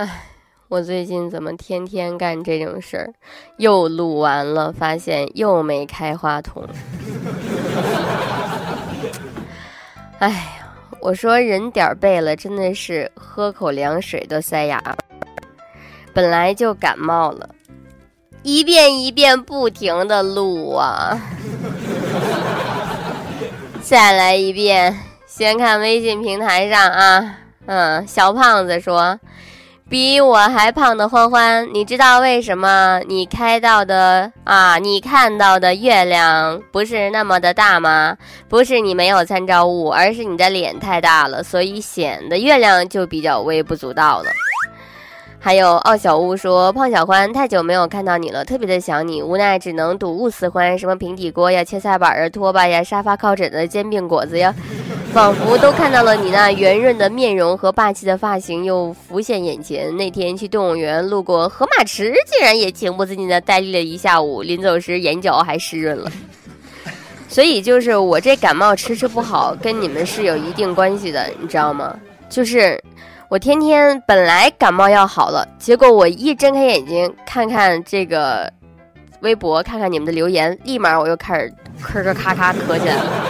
唉，我最近怎么天天干这种事儿？又录完了，发现又没开话筒。哎呀，我说人点儿背了，真的是喝口凉水都塞牙。本来就感冒了，一遍一遍不停的录啊。再来一遍，先看微信平台上啊，嗯，小胖子说。比我还胖的欢欢，你知道为什么你开到的啊，你看到的月亮不是那么的大吗？不是你没有参照物，而是你的脸太大了，所以显得月亮就比较微不足道了。还有傲小屋说，胖小欢太久没有看到你了，特别的想你，无奈只能睹物思欢，什么平底锅呀、切菜板啊、拖把呀、沙发靠枕的煎饼果子呀。仿佛都看到了你那圆润的面容和霸气的发型，又浮现眼前。那天去动物园路过河马池，竟然也情不自禁的呆立了一下午。临走时眼角还湿润了。所以就是我这感冒迟迟不好，跟你们是有一定关系的，你知道吗？就是我天天本来感冒要好了，结果我一睁开眼睛看看这个微博，看看你们的留言，立马我又开始咳咳咔咔咳起来了。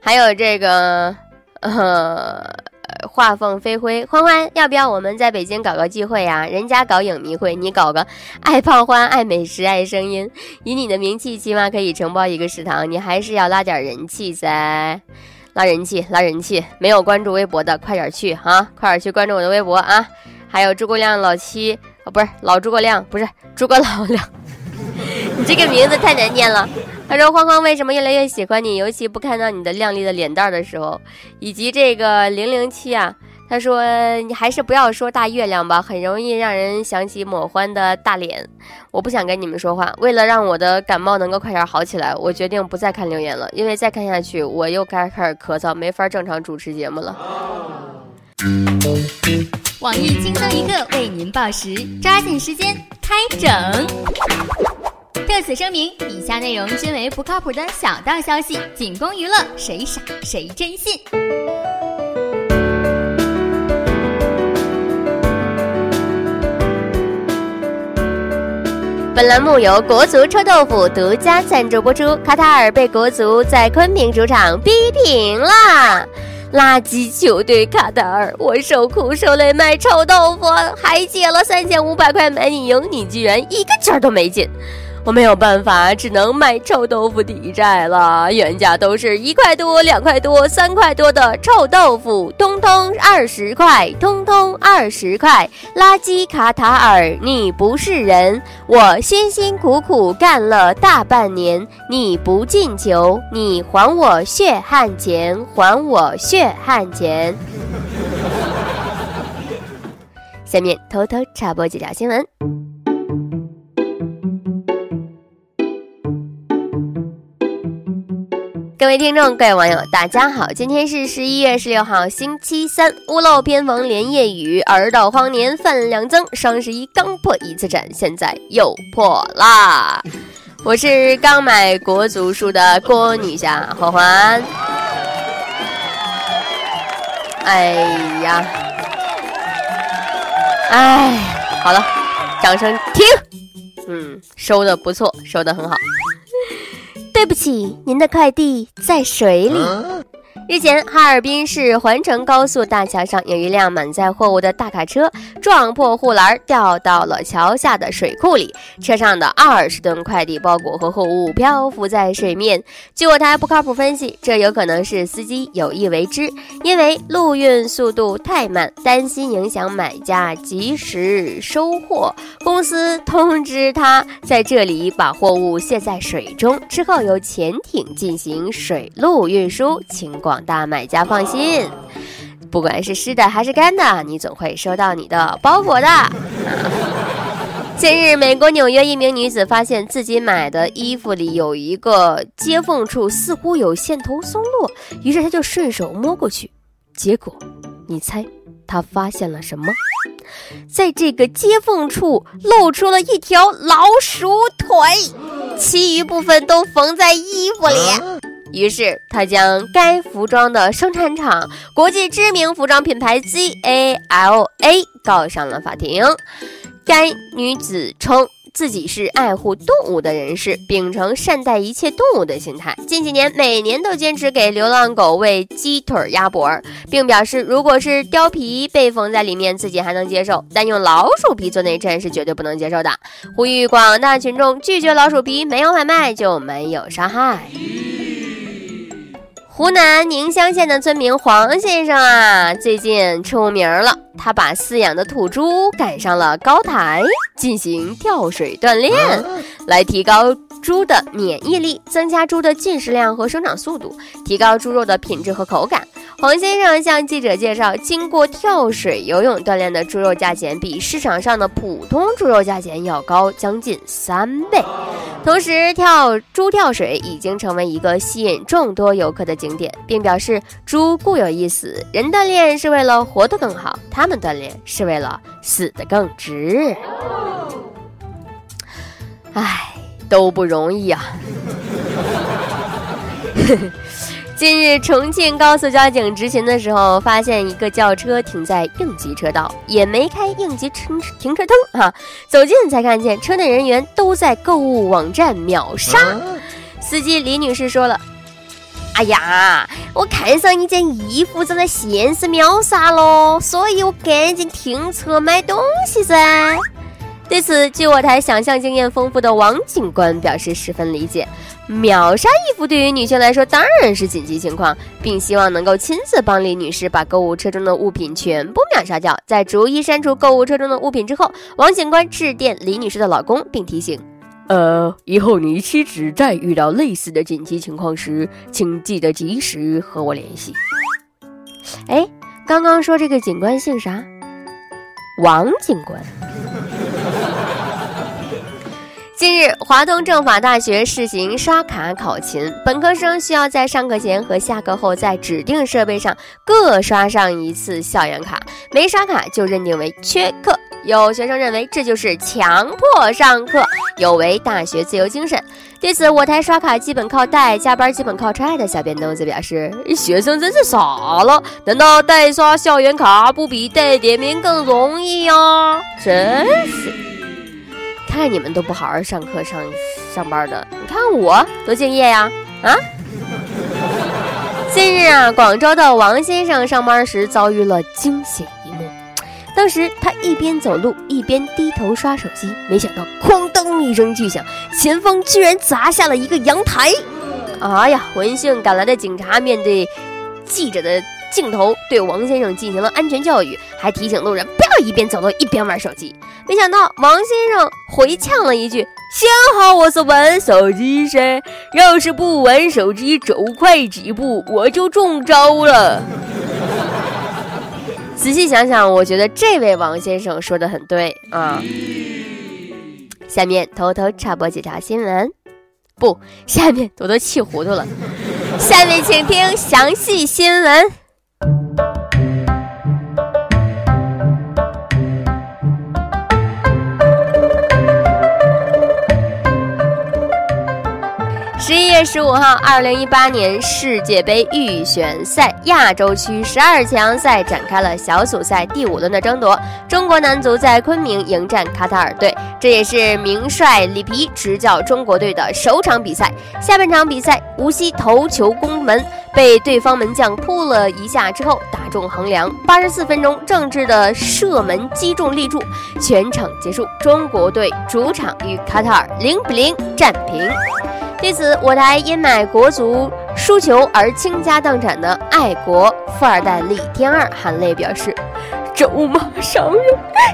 还有这个，呃，画凤飞灰欢欢，要不要我们在北京搞个聚会呀？人家搞影迷会，你搞个爱胖欢、爱美食、爱声音，以你的名气，起码可以承包一个食堂。你还是要拉点人气噻，拉人气，拉人气。没有关注微博的，快点去啊！快点去关注我的微博啊！还有诸葛亮老七，哦，不是老诸葛亮，不是诸葛老亮，你这个名字太难念了。他说：“欢欢为什么越来越喜欢你？尤其不看到你的靓丽的脸蛋的时候，以及这个零零七啊。”他说：“你还是不要说大月亮吧，很容易让人想起抹欢的大脸。”我不想跟你们说话。为了让我的感冒能够快点好起来，我决定不再看留言了，因为再看下去我又该开始咳嗽，没法正常主持节目了。网易轻松一刻为您报时，抓紧时间开整。特此声明，以下内容均为不靠谱的小道消息，仅供娱乐，谁傻谁真信。本栏目由国足臭豆腐独家赞助播出。卡塔尔被国足在昆明主场逼平了，垃圾球队卡塔尔，我受苦受累卖臭豆腐，还借了三千五百块买你赢，你居然一个球都没进。我没有办法，只能卖臭豆腐抵债了。原价都是一块多、两块多、三块多的臭豆腐，通通二十块，通通二十块。垃圾卡塔尔，你不是人！我辛辛苦苦干了大半年，你不进球，你还我血汗钱，还我血汗钱。下面偷偷插播几条新闻。各位听众，各位网友，大家好！今天是十一月十六号，星期三，屋漏偏逢连夜雨，儿到荒年饭量增，双十一刚破一次产，现在又破啦！我是刚买国足书的郭女侠欢欢。哎呀，哎，好了，掌声停。嗯，收的不错，收的很好。对不起，您的快递在水里。日前，哈尔滨市环城高速大桥上有一辆满载货物的大卡车撞破护栏，掉到了桥下的水库里。车上的二十吨快递包裹和货物漂浮在水面。据我台不靠谱分析，这有可能是司机有意为之，因为陆运速度太慢，担心影响买家及时收货，公司通知他在这里把货物卸在水中，之后由潜艇进行水陆运输，请大买家放心，不管是湿的还是干的，你总会收到你的包裹的。近日，美国纽约一名女子发现自己买的衣服里有一个接缝处似乎有线头松落，于是她就顺手摸过去，结果，你猜她发现了什么？在这个接缝处露出了一条老鼠腿，其余部分都缝在衣服里。于是他将该服装的生产厂国际知名服装品牌 ZALA 告上了法庭。该女子称。自己是爱护动物的人士，秉承善待一切动物的心态。近几年，每年都坚持给流浪狗喂鸡腿鸭脖，并表示，如果是貂皮被缝在里面，自己还能接受，但用老鼠皮做内衬是绝对不能接受的。呼吁广大群众拒绝老鼠皮，没有买卖就没有伤害。湖南宁乡县的村民黄先生啊，最近出名了。他把饲养的土猪赶上了高台，进行跳水锻炼，来提高猪的免疫力，增加猪的进食量和生长速度，提高猪肉的品质和口感。黄先生向记者介绍，经过跳水游泳锻炼的猪肉价钱比市场上的普通猪肉价钱要高将近三倍。同时，跳猪跳水已经成为一个吸引众多游客的景点，并表示猪固有一死，人锻炼是为了活得更好，他们锻炼是为了死得更值。唉，都不容易啊。近日，重庆高速交警执勤的时候，发现一个轿车停在应急车道，也没开应急停停车灯啊。走近才看见，车内人员都在购物网站秒杀。司机李女士说了：“哎呀，我看上一件衣服，正在限时秒杀喽，所以我赶紧停车买东西噻。”对此，据我台想象经验丰富的王警官表示十分理解。秒杀衣服对于女性来说当然是紧急情况，并希望能够亲自帮李女士把购物车中的物品全部秒杀掉。在逐一删除购物车中的物品之后，王警官致电李女士的老公，并提醒：“呃，以后你妻子再遇到类似的紧急情况时，请记得及时和我联系。”哎，刚刚说这个警官姓啥？王警官。近日，华东政法大学试行刷卡考勤，本科生需要在上课前和下课后在指定设备上各刷上一次校园卡，没刷卡就认定为缺课。有学生认为这就是强迫上课，有违大学自由精神。对此，我台刷卡基本靠带，加班基本靠踹的小编豆子表示：“学生真是傻了，难道代刷校园卡不比带点名更容易呀？真是。”看你们都不好好上课上上班的，你看我多敬业呀！啊！近日啊，广州的王先生上班时遭遇了惊险一幕。当时他一边走路一边低头刷手机，没想到哐当一声巨响，前方居然砸下了一个阳台。哎呀！闻讯赶来的警察面对记者的。镜头对王先生进行了安全教育，还提醒路人不要一边走路一边玩手机。没想到王先生回呛了一句：“幸好我是玩手机噻，要是不玩手机走快几步，我就中招了。”仔细想想，我觉得这位王先生说的很对啊。下面偷偷插播几条新闻，不，下面我都气糊涂了。下面请听详细新闻。十一月十五号，二零一八年世界杯预选赛亚洲区十二强赛展开了小组赛第五轮的争夺。中国男足在昆明迎战卡塔尔队，这也是名帅里皮执教中国队的首场比赛。下半场比赛，无锡头球攻门被对方门将扑了一下之后打中横梁。八十四分钟，郑智的射门击中立柱，全场结束，中国队主场与卡塔尔零比零战平。对此，我台因买国足输球而倾家荡产的爱国富二代李天二含泪表示：“咒骂伤人，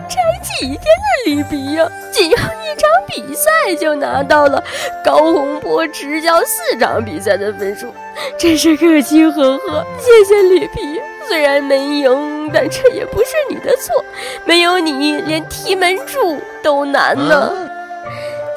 才几天的里皮呀，仅要一场比赛就拿到了高洪波执教四场比赛的分数，真是可喜呵呵。谢谢里皮，虽然没赢，但这也不是你的错，没有你，连踢门柱都难呢。”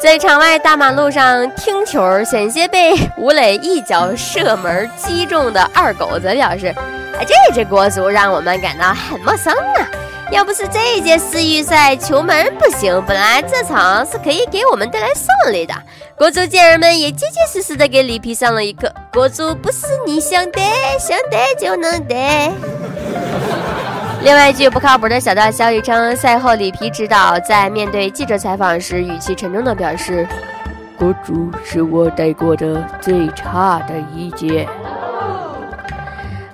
在场外大马路上听球，险些被吴磊一脚射门击中的二狗子表示：“哎，这支国足让我们感到很陌生啊！要不是这一届世预赛球门不行，本来这场是可以给我们带来胜利的。国足健儿们也结结实实的给里皮上了一课：国足不是你想得想得就能得。另外一句不靠谱的小道消息称，赛后里皮指导在面对记者采访时，语气沉重的表示：“国足是我带过的最差的一届。”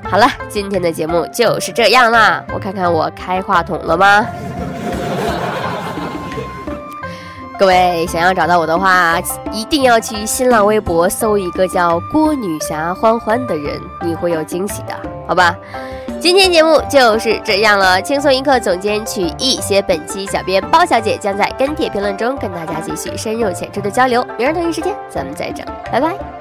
好了，今天的节目就是这样啦。我看看我开话筒了吗？各位想要找到我的话，一定要去新浪微博搜一个叫“郭女侠欢欢”的人，你会有惊喜的，好吧？今天节目就是这样了，轻松一刻总监曲艺写本期小编包小姐将在跟帖评论中跟大家继续深入浅出的交流。明儿同一时间咱们再整，拜拜。